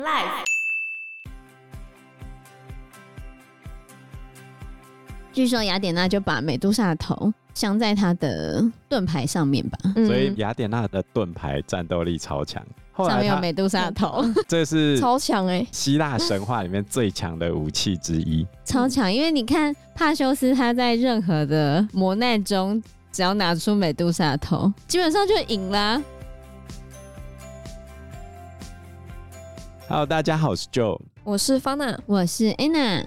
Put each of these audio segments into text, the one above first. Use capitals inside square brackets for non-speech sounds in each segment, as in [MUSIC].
Life。据说雅典娜就把美杜莎的头镶在她的盾牌上面吧，所以雅典娜的盾牌战斗力超强。上面有美杜莎的头，[LAUGHS] 这是超强哎！希腊神话里面最强的武器之一，超强。因为你看帕修斯他在任何的磨难中，只要拿出美杜莎的头，基本上就赢啦。Hello，大家好，我是 Joe，我是 Fana，我是 Anna。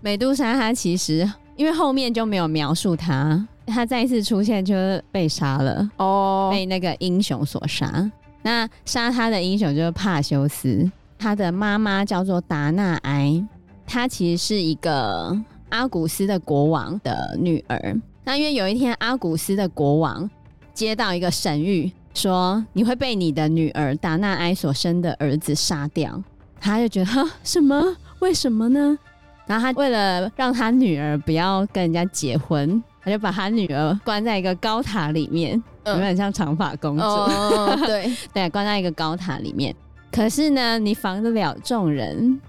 美杜莎她其实因为后面就没有描述她。她再一次出现，就是被杀了哦，oh. 被那个英雄所杀。那杀她的英雄就是帕修斯，他的妈妈叫做达纳埃，她其实是一个阿古斯的国王的女儿。那因为有一天阿古斯的国王接到一个神諭，说你会被你的女儿达纳埃所生的儿子杀掉，他就觉得哈什么？为什么呢？然后他为了让他女儿不要跟人家结婚。他就把他女儿关在一个高塔里面，有点像长发公主。哦、对 [LAUGHS] 对，关在一个高塔里面。可是呢，你防得了众人，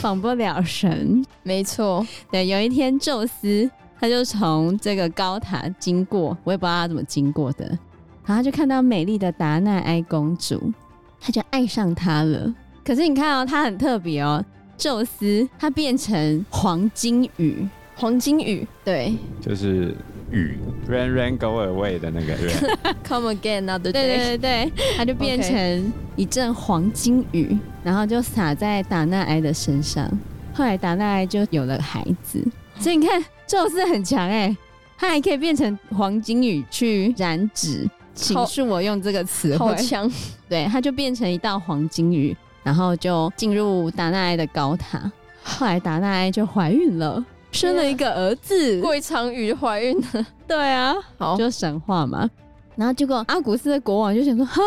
防不了神。没错，对。有一天，宙斯他就从这个高塔经过，我也不知道他怎么经过的。然后就看到美丽的达纳埃公主，他就爱上她了。可是你看哦，他很特别哦，宙斯他变成黄金雨。黄金雨，对，就是雨，rain rain go away 的那个 rain，come again another day，对对对，[LAUGHS] 它就变成一阵黄金雨.然后就洒在达纳埃的身上。后来达纳埃就有了孩子，所以你看宙斯很强哎，他还可以变成黄金雨去染指，请恕我用这个词汇，好强，[LAUGHS] 对，他就变成一道黄金鱼，然后就进入达纳埃的高塔。后来达纳埃就怀孕了。生了一个儿子，过一场雨就怀孕了。对啊，好，就神话嘛。然后结果阿古斯的国王就想说：哈，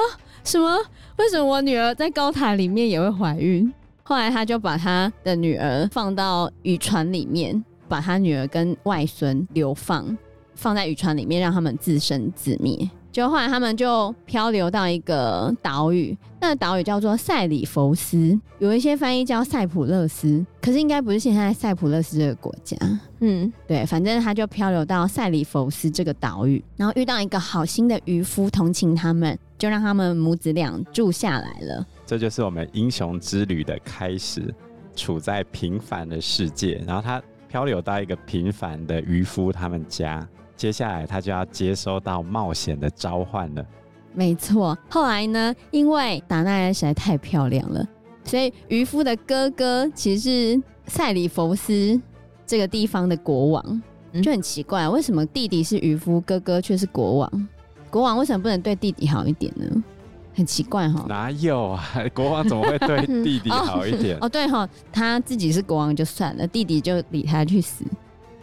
什么？为什么我女儿在高塔里面也会怀孕？后来他就把他的女儿放到渔船里面，把他女儿跟外孙流放，放在渔船里面，让他们自生自灭。就后来他们就漂流到一个岛屿，那个岛屿叫做塞里弗斯，有一些翻译叫塞浦勒斯，可是应该不是现在塞浦勒斯这个国家。嗯，对，反正他就漂流到塞里弗斯这个岛屿，然后遇到一个好心的渔夫同情他们，就让他们母子俩住下来了。这就是我们英雄之旅的开始，处在平凡的世界，然后他漂流到一个平凡的渔夫他们家。接下来他就要接收到冒险的召唤了。没错，后来呢，因为达纳埃实在太漂亮了，所以渔夫的哥哥其实是塞里弗斯这个地方的国王，就很奇怪，为什么弟弟是渔夫，哥哥却是国王？国王为什么不能对弟弟好一点呢？很奇怪哈。哪有啊？国王怎么会对弟弟好一点？哦，[LAUGHS] 哦，对哈，他自己是国王就算了，弟弟就理他去死。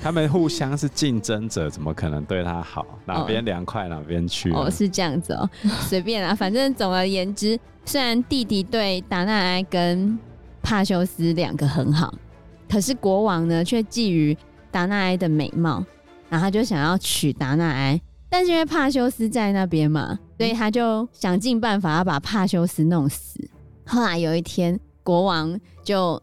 他们互相是竞争者，怎么可能对他好？哪边凉快哪边去？哦，是这样子哦，[LAUGHS] 随便啊，反正总而言之，虽然弟弟对达纳埃跟帕修斯两个很好，可是国王呢却觊觎达纳埃的美貌，然后他就想要娶达纳埃，但是因为帕修斯在那边嘛，所以他就想尽办法要把帕修斯弄死。后来有一天，国王就。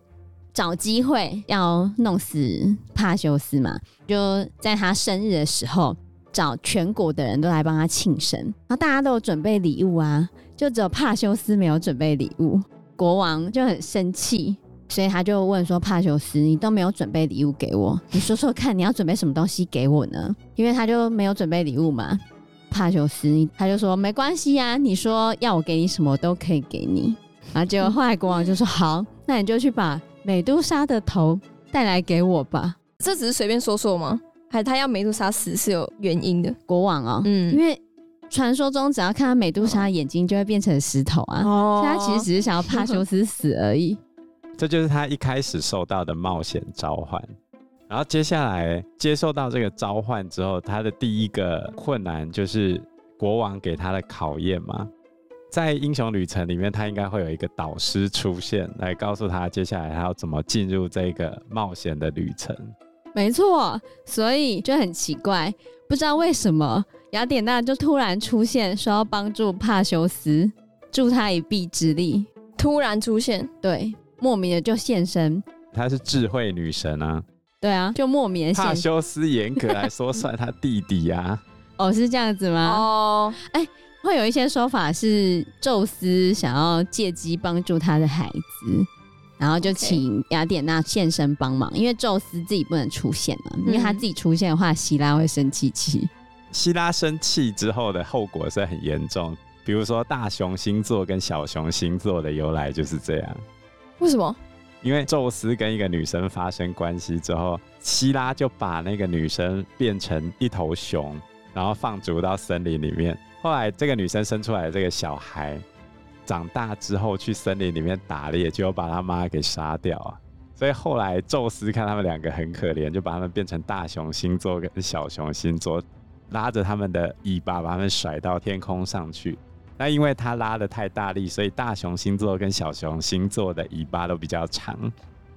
找机会要弄死帕修斯嘛，就在他生日的时候，找全国的人都来帮他庆生，然后大家都有准备礼物啊，就只有帕修斯没有准备礼物，国王就很生气，所以他就问说：“帕修斯，你都没有准备礼物给我，你说说看，你要准备什么东西给我呢？”因为他就没有准备礼物嘛，帕修斯他就说：“没关系呀，你说要我给你什么，都可以给你。”然后结果后来国王就说：“好，那你就去把。”美杜莎的头带来给我吧，这只是随便说说吗？还是他要美杜莎死是有原因的？国王哦，嗯，因为传说中只要看到美杜莎的眼睛就会变成石头啊，哦，他其实只是想要帕修斯死而已。[LAUGHS] 这就是他一开始受到的冒险召唤，然后接下来接受到这个召唤之后，他的第一个困难就是国王给他的考验嘛。在英雄旅程里面，他应该会有一个导师出现，来告诉他接下来他要怎么进入这个冒险的旅程。没错，所以就很奇怪，不知道为什么雅典娜就突然出现，说要帮助帕修斯。助他一臂之力，突然出现，对，莫名的就现身。她是智慧女神啊，对啊，就莫名的现帕修斯严格来说算他弟弟呀、啊。[LAUGHS] 哦，是这样子吗？哦，哎，会有一些说法是宙斯想要借机帮助他的孩子，然后就请雅典娜现身帮忙，因为宙斯自己不能出现嘛，因为他自己出现的话，希拉会生气气。希拉生气之后的后果是很严重，比如说大熊星座跟小熊星座的由来就是这样。为什么？因为宙斯跟一个女生发生关系之后，希拉就把那个女生变成一头熊。然后放逐到森林里面。后来这个女生生出来的这个小孩，长大之后去森林里面打猎，就把他妈给杀掉啊。所以后来宙斯看他们两个很可怜，就把他们变成大熊星座跟小熊星座，拉着他们的尾巴把他们甩到天空上去。那因为他拉的太大力，所以大熊星座跟小熊星座的尾巴都比较长。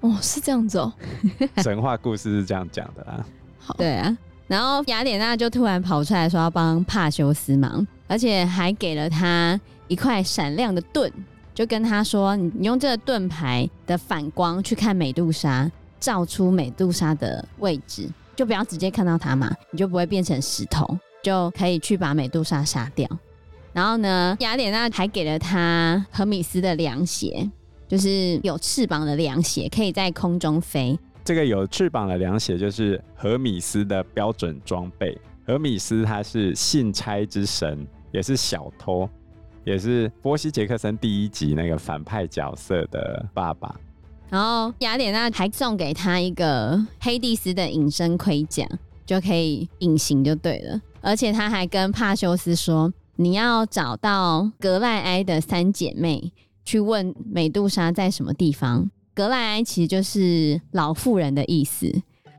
哦，是这样子哦。[LAUGHS] 神话故事是这样讲的啦。好，对啊。然后雅典娜就突然跑出来说要帮帕修斯忙，而且还给了他一块闪亮的盾，就跟他说：“你用这个盾牌的反光去看美杜莎，照出美杜莎的位置，就不要直接看到她嘛，你就不会变成石头，就可以去把美杜莎杀掉。”然后呢，雅典娜还给了他荷米斯的凉鞋，就是有翅膀的凉鞋，可以在空中飞。这个有翅膀的凉鞋就是荷米斯的标准装备。荷米斯他是信差之神，也是小偷，也是波西杰克森第一集那个反派角色的爸爸。然后雅典娜还送给他一个黑帝斯的隐身盔甲，就可以隐形就对了。而且他还跟帕修斯说：“你要找到格赖埃的三姐妹，去问美杜莎在什么地方。”格莱埃其实就是老妇人的意思，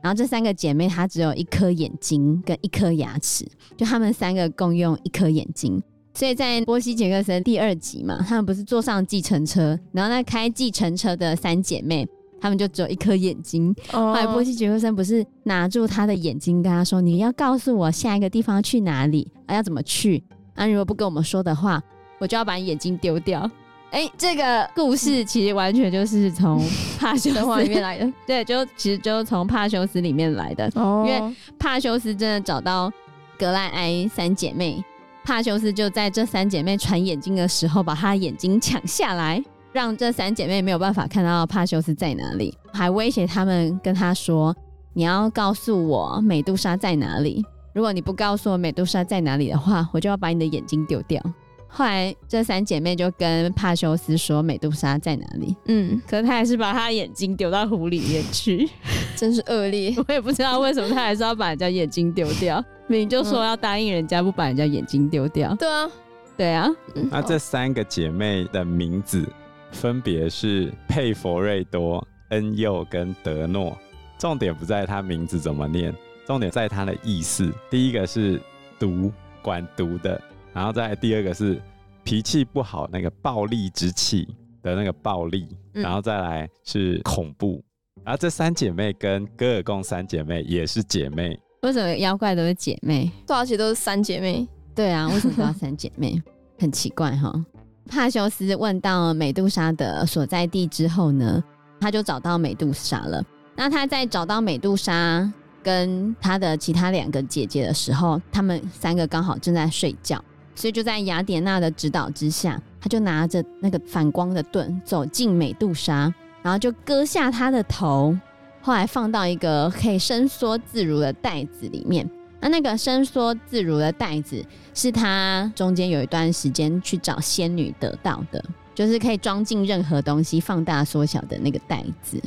然后这三个姐妹她只有一颗眼睛跟一颗牙齿，就她们三个共用一颗眼睛，所以在波西杰克森第二集嘛，她们不是坐上计程车，然后那开计程车的三姐妹，她们就只有一颗眼睛。后来波西杰克森不是拿住她的眼睛，跟她说：“你要告诉我下一个地方去哪里，啊，要怎么去？啊，如果不跟我们说的话，我就要把你眼睛丢掉。”哎、欸，这个故事其实完全就是从 [LAUGHS] 帕修斯里面来的，[LAUGHS] 对，就其实就从帕修斯里面来的。哦，因为帕修斯真的找到格赖埃三姐妹，帕修斯就在这三姐妹传眼睛的时候，把她眼睛抢下来，让这三姐妹没有办法看到帕修斯在哪里，还威胁他们跟他说：“你要告诉我美杜莎在哪里，如果你不告诉我美杜莎在哪里的话，我就要把你的眼睛丢掉。”后来，这三姐妹就跟帕修斯说美杜莎在哪里。嗯，可是他还是把他眼睛丢到湖里面去，[LAUGHS] 真是恶劣。[LAUGHS] 我也不知道为什么他还是要把人家眼睛丢掉，明明就说要答应人家不把人家眼睛丢掉。对啊，对啊。那这三个姐妹的名字分别是佩佛瑞多、恩佑跟德诺。重点不在她名字怎么念，重点在她的意思。第一个是毒，管毒的。然后再来第二个是脾气不好，那个暴力之气的那个暴力，嗯、然后再来是恐怖。然后这三姐妹跟戈尔贡三姐妹也是姐妹。为什么妖怪都是姐妹？多少集都是三姐妹？对啊，为什么都要三姐妹？[LAUGHS] 很奇怪哈。帕修斯问到美杜莎的所在地之后呢，他就找到美杜莎了。那他在找到美杜莎跟他的其他两个姐姐的时候，他们三个刚好正在睡觉。所以就在雅典娜的指导之下，他就拿着那个反光的盾走进美杜莎，然后就割下她的头，后来放到一个可以伸缩自如的袋子里面。那那个伸缩自如的袋子是他中间有一段时间去找仙女得到的，就是可以装进任何东西、放大缩小的那个袋子。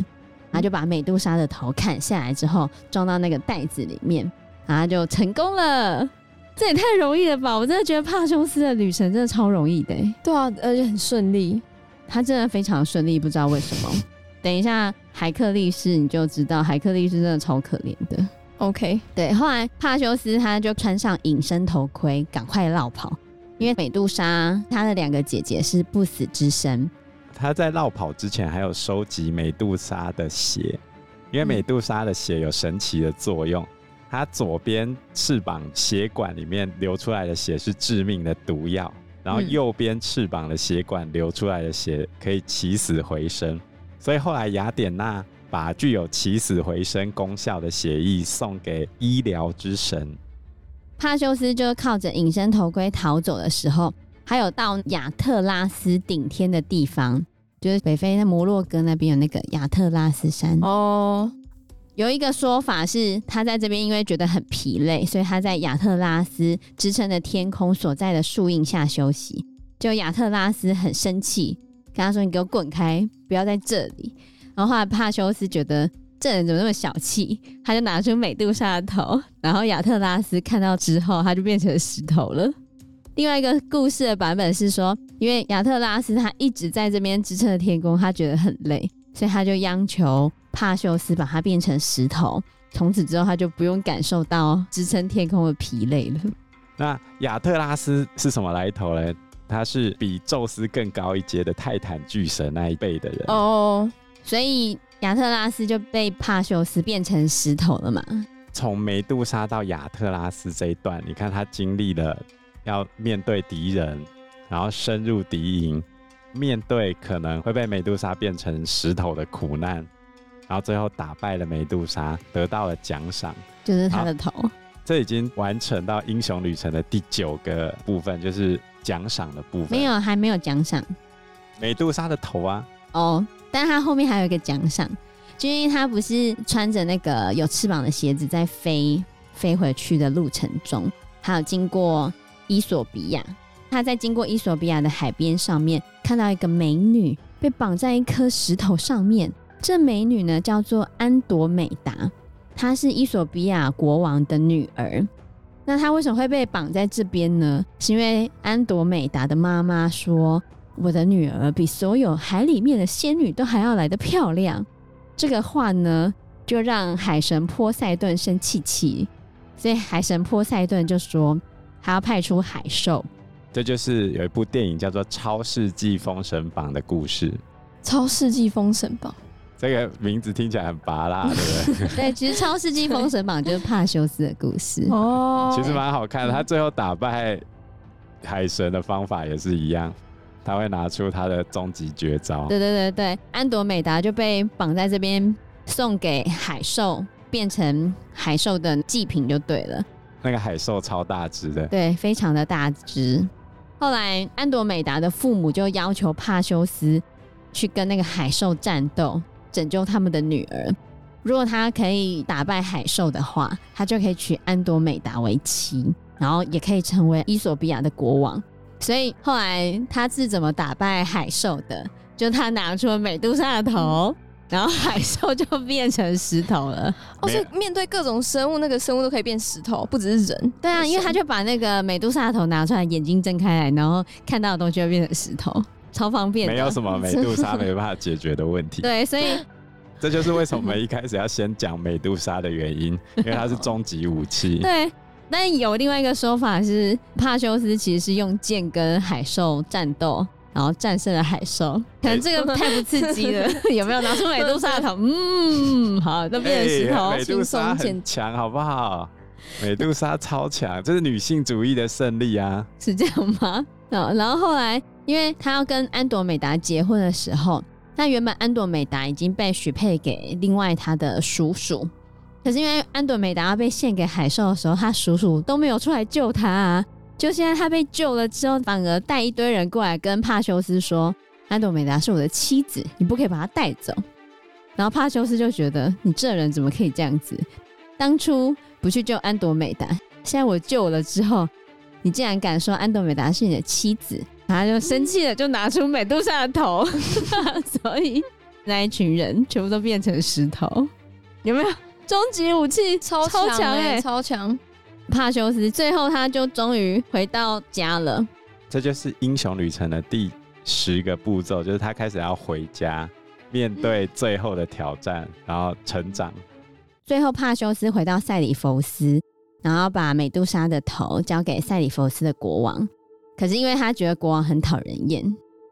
然后就把美杜莎的头砍下来之后，装到那个袋子里面，然后就成功了。这也太容易了吧！我真的觉得帕修斯的旅程真的超容易的。对啊，而且很顺利，他真的非常顺利，不知道为什么。等一下海克力士你就知道，海克力士真的超可怜的。OK，对，后来帕修斯他就穿上隐身头盔，赶快落跑，因为美杜莎她的两个姐姐是不死之身。他在落跑之前还有收集美杜莎的血，因为美杜莎的血有神奇的作用。嗯它左边翅膀血管里面流出来的血是致命的毒药，然后右边翅膀的血管流出来的血可以起死回生，所以后来雅典娜把具有起死回生功效的血液送给医疗之神。帕修斯就靠着隐身头盔逃走的时候，还有到亚特拉斯顶天的地方，就是北非那摩洛哥那边有那个亚特拉斯山哦。有一个说法是，他在这边因为觉得很疲累，所以他在亚特拉斯支撑的天空所在的树荫下休息。就亚特拉斯很生气，跟他说：“你给我滚开，不要在这里。”然后后来帕修斯觉得这人怎么那么小气，他就拿出美杜莎的头，然后亚特拉斯看到之后，他就变成石头了。另外一个故事的版本是说，因为亚特拉斯他一直在这边支撑着天空，他觉得很累，所以他就央求帕修斯把它变成石头，从此之后他就不用感受到支撑天空的疲累了。那亚特拉斯是什么来头呢？他是比宙斯更高一阶的泰坦巨神那一辈的人哦，所以亚特拉斯就被帕修斯变成石头了嘛。从梅杜莎到亚特拉斯这一段，你看他经历了要面对敌人，然后深入敌营，面对可能会被梅杜莎变成石头的苦难，然后最后打败了美杜莎，得到了奖赏，就是他的头。这已经完成到英雄旅程的第九个部分，就是。奖赏的部分没有，还没有奖赏。美杜莎的头啊，哦，但他后面还有一个奖赏，就因为他不是穿着那个有翅膀的鞋子在飞飞回去的路程中，还有经过伊索比亚，他在经过伊索比亚的海边上面看到一个美女被绑在一颗石头上面，这美女呢叫做安朵美达，她是伊索比亚国王的女儿。那她为什么会被绑在这边呢？是因为安朵美达的妈妈说：“我的女儿比所有海里面的仙女都还要来得漂亮。”这个话呢，就让海神波塞顿生气气，所以海神波塞顿就说：“他要派出海兽。”这就是有一部电影叫做《超世纪封神榜》的故事。超世纪封神榜。这个名字听起来很拔辣，对不对？[LAUGHS] 对，其实《超世纪封神榜》就是帕修斯的故事哦，其实蛮好看的。他最后打败海神的方法也是一样，他会拿出他的终极绝招。对对对对，安朵美达就被绑在这边，送给海兽，变成海兽的祭品就对了。那个海兽超大只的，对，非常的大只。后来安朵美达的父母就要求帕修斯去跟那个海兽战斗。拯救他们的女儿，如果他可以打败海兽的话，他就可以娶安多美达为妻，然后也可以成为伊索比亚的国王。所以后来他是怎么打败海兽的？就他拿出了美杜莎的头，然后海兽就变成石头了。哦，所以面对各种生物，那个生物都可以变石头，不只是人。对啊，因为他就把那个美杜莎的头拿出来，眼睛睁开来，然后看到的东西就变成石头。超方便，没有什么美杜莎没办法解决的问题。对，所以 [LAUGHS] 这就是为什么我们一开始要先讲美杜莎的原因，[LAUGHS] 因为它是终极武器。对，但有另外一个说法是，帕修斯其实是用剑跟海兽战斗，然后战胜了海兽。可能这个太不刺激了，[LAUGHS] 有没有拿出美杜莎的头？嗯，好，都变成石头，欸、美杜莎很强，好不好？美杜莎超强，这是女性主义的胜利啊！是这样吗？然后后来。因为他要跟安朵美达结婚的时候，那原本安朵美达已经被许配给另外他的叔叔，可是因为安朵美达要被献给海兽的时候，他叔叔都没有出来救他啊。就现在他被救了之后，反而带一堆人过来跟帕修斯说：“安朵美达是我的妻子，你不可以把她带走。”然后帕修斯就觉得你这人怎么可以这样子？当初不去救安朵美达，现在我救了之后，你竟然敢说安朵美达是你的妻子？他就生气了，就拿出美杜莎的头，[LAUGHS] 所以那一群人全部都变成石头。有没有终极武器？超超强哎，超强！帕修斯最后他就终于回到家了。这就是英雄旅程的第十个步骤，就是他开始要回家，面对最后的挑战，然后成长。最后，帕修斯回到塞里佛斯，然后把美杜莎的头交给塞里佛斯的国王。可是因为他觉得国王很讨人厌，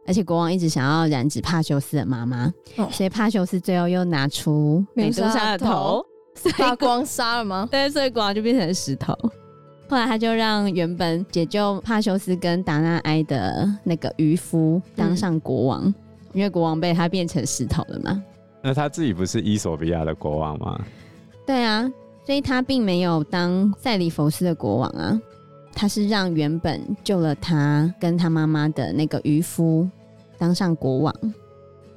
而且国王一直想要染指帕修斯的妈妈，哦、所以帕修斯最后又拿出美杜莎的头，把国王杀了吗？[LAUGHS] 对，所以国王就变成石头。后来他就让原本解救帕修斯跟达纳埃的那个渔夫当上国王，嗯、因为国王被他变成石头了嘛。那他自己不是伊索比亚的国王吗？对啊，所以他并没有当塞里弗斯的国王啊，他是让原本救了他跟他妈妈的那个渔夫当上国王。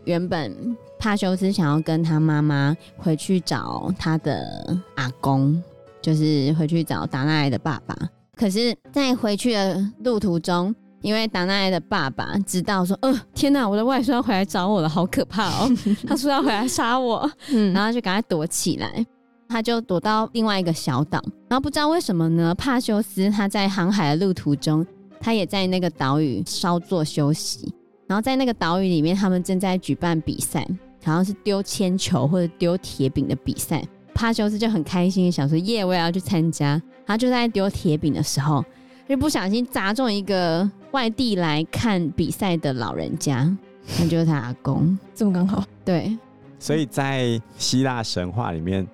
原本帕修斯想要跟他妈妈回去找他的阿公，就是回去找达纳埃的爸爸。可是，在回去的路途中，因为达纳埃的爸爸知道说：“呃，天哪，我的外孙要回来找我了，好可怕哦！”他说要回来杀我，嗯，然后就赶快躲起来。他就躲到另外一个小岛，然后不知道为什么呢？帕修斯他在航海的路途中，他也在那个岛屿稍作休息。然后在那个岛屿里面，他们正在举办比赛，好像是丢铅球或者丢铁饼的比赛。帕修斯就很开心，想说：“耶，我也要去参加。”他就在丢铁饼的时候，就不小心砸中一个外地来看比赛的老人家，那就是他阿公。这么刚好，对。所以在希腊神话里面，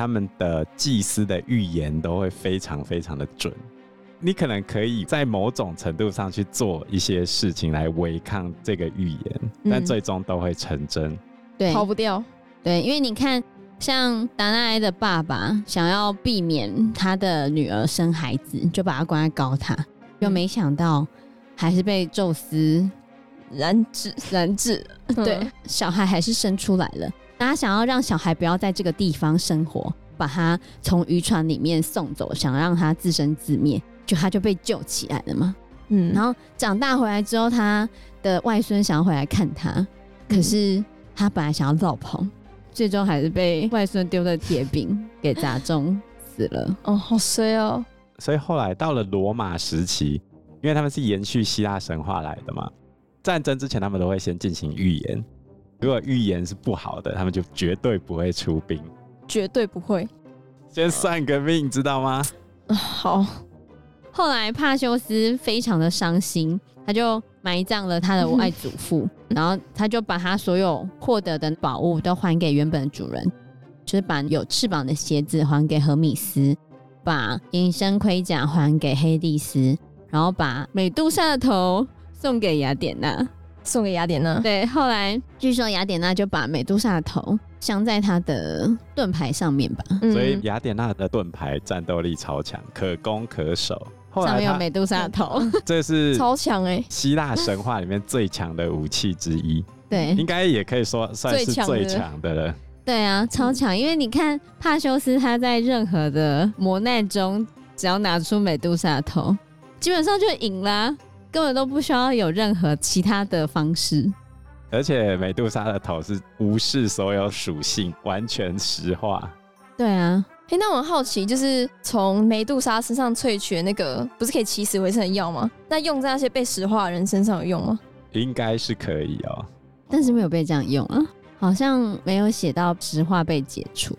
他们的祭司的预言都会非常非常的准。你可能可以在某种程度上去做一些事情来违抗这个预言，嗯、但最终都会成真，对，逃不掉。对，因为你看，像达纳埃的爸爸想要避免他的女儿生孩子，就把他关在高塔，又没想到还是被宙斯燃脂燃脂，对，嗯、小孩还是生出来了。他想要让小孩不要在这个地方生活，把他从渔船里面送走，想让他自生自灭。就他就被救起来了嘛，嗯，然后长大回来之后，他的外孙想要回来看他，嗯、可是他本来想要造棚，最终还是被外孙丢的铁饼给砸中死了。哦，好衰哦！所以后来到了罗马时期，因为他们是延续希腊神话来的嘛，战争之前他们都会先进行预言，如果预言是不好的，他们就绝对不会出兵，绝对不会，先算个命，知道吗？好。后来帕修斯非常的伤心，他就埋葬了他的外祖父，[LAUGHS] 然后他就把他所有获得的宝物都还给原本的主人，就是把有翅膀的鞋子还给荷米斯，把隐身盔甲还给黑帝斯，然后把美杜莎的头送给雅典娜，送给雅典娜。对，后来据说雅典娜就把美杜莎的头镶在她的盾牌上面吧，所以雅典娜的盾牌战斗力超强，可攻可守。上面有美杜莎的头，[LAUGHS] 这是超强哎！希腊神话里面最强的武器之一，对，应该也可以说算是最强的了。对啊，超强！因为你看帕修斯他在任何的磨难中，只要拿出美杜莎的头，基本上就赢了，根本都不需要有任何其他的方式。而且美杜莎的头是无视所有属性，完全石化。对啊。哎、欸，那我很好奇，就是从美杜莎身上萃取的那个，不是可以起死回生的药吗？那用在那些被石化的人身上有用吗？应该是可以哦，但是没有被这样用啊，好像没有写到石化被解除。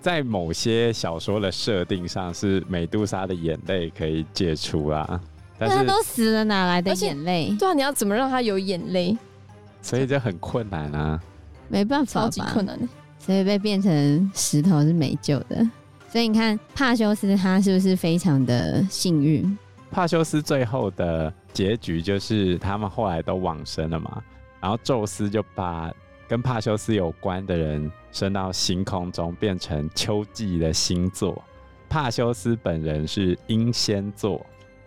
在某些小说的设定上，是美杜莎的眼泪可以解除啊，但是他都死了，哪来的眼泪？对啊，你要怎么让他有眼泪？所以就很困难啊，没办法，超级困难。所以被变成石头是没救的。所以你看帕修斯他是不是非常的幸运？帕修斯最后的结局就是他们后来都往生了嘛，然后宙斯就把跟帕修斯有关的人升到星空中，变成秋季的星座。帕修斯本人是英仙座，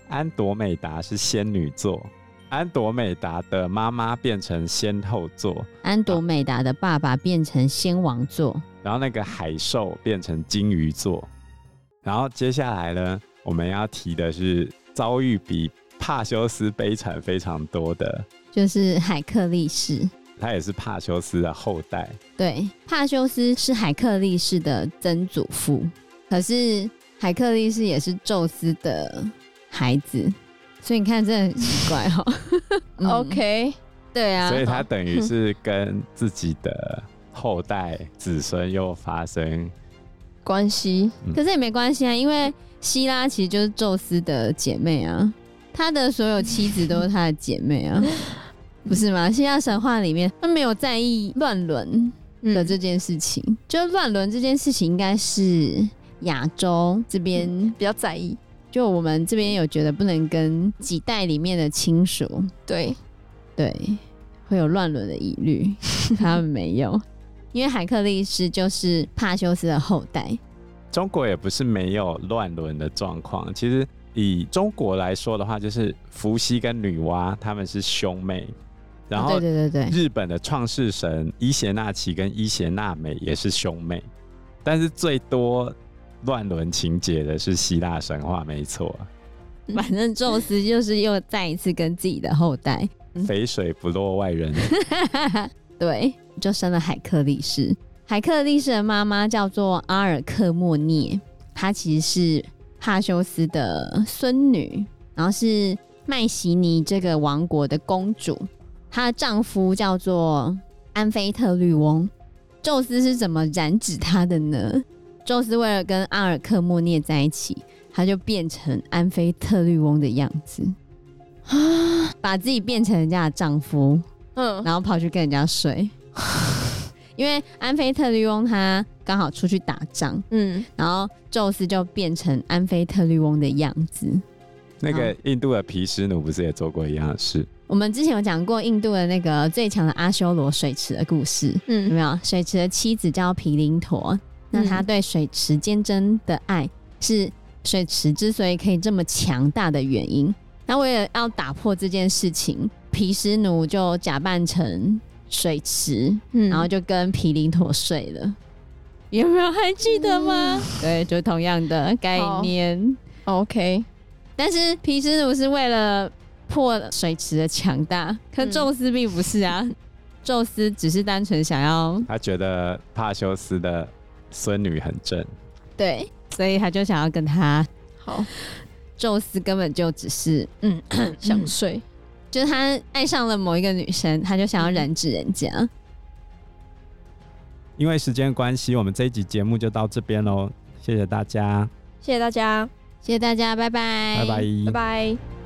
安朵美达是仙女座。安朵美达的妈妈变成仙后座，安朵美达的爸爸变成仙王座，然后那个海兽变成金鱼座，然后接下来呢，我们要提的是遭遇比帕修斯悲惨非常多的，就是海克力士，他也是帕修斯的后代。对，帕修斯是海克力士的曾祖父，可是海克力士也是宙斯的孩子。所以你看，真的很奇怪哈、[LAUGHS] 嗯。OK，对啊，所以他等于是跟自己的后代子孙又发生关系，嗯、可是也没关系啊，因为希拉其实就是宙斯的姐妹啊，他的所有妻子都是他的姐妹啊，[LAUGHS] 不是吗？希腊神话里面他没有在意乱伦的这件事情，嗯、就乱伦这件事情应该是亚洲这边、嗯、比较在意。就我们这边有觉得不能跟几代里面的亲属，对。对，会有乱伦的疑虑，[LAUGHS] 他们没有，因为海克力士就是帕修斯的后代。中国也不是没有乱伦的状况，其实以中国来说的话，就是伏羲跟女娲他们是兄妹，然后对对对对，日本的创世神伊邪那岐跟伊邪那美也是兄妹，但是最多乱伦情节的是希腊神话，没错。[LAUGHS] 反正宙斯就是又再一次跟自己的后代肥水不落外人，[LAUGHS] 对，就生了海克力士。海克力士的妈妈叫做阿尔克莫涅，她其实是帕修斯的孙女，然后是麦西尼这个王国的公主。她的丈夫叫做安菲特律翁。宙斯是怎么染指她的呢？宙斯为了跟阿尔克莫涅在一起，他就变成安菲特律翁的样子，把自己变成人家的丈夫，嗯，然后跑去跟人家睡。[LAUGHS] 因为安菲特律翁他刚好出去打仗，嗯，然后宙斯就变成安菲特律翁的样子。那个印度的皮湿奴不是也做过一样的事？我们之前有讲过印度的那个最强的阿修罗水池的故事，嗯，有没有？水池的妻子叫毗林陀，那他对水池坚贞的爱是水池之所以可以这么强大的原因。那为了要打破这件事情，毗湿奴就假扮成。水池，嗯，然后就跟毗邻陀睡了，有没有还记得吗？嗯、对，就同样的概念。OK，但是毗湿奴是为了破水池的强大，可宙斯并不是啊。嗯、宙斯只是单纯想要，他觉得帕修斯的孙女很正，对，所以他就想要跟他好。宙斯根本就只是嗯想睡。就是他爱上了某一个女生，他就想要染指人家。因为时间关系，我们这一集节目就到这边喽。谢谢大家，谢谢大家，谢谢大家，拜拜，拜拜，拜拜。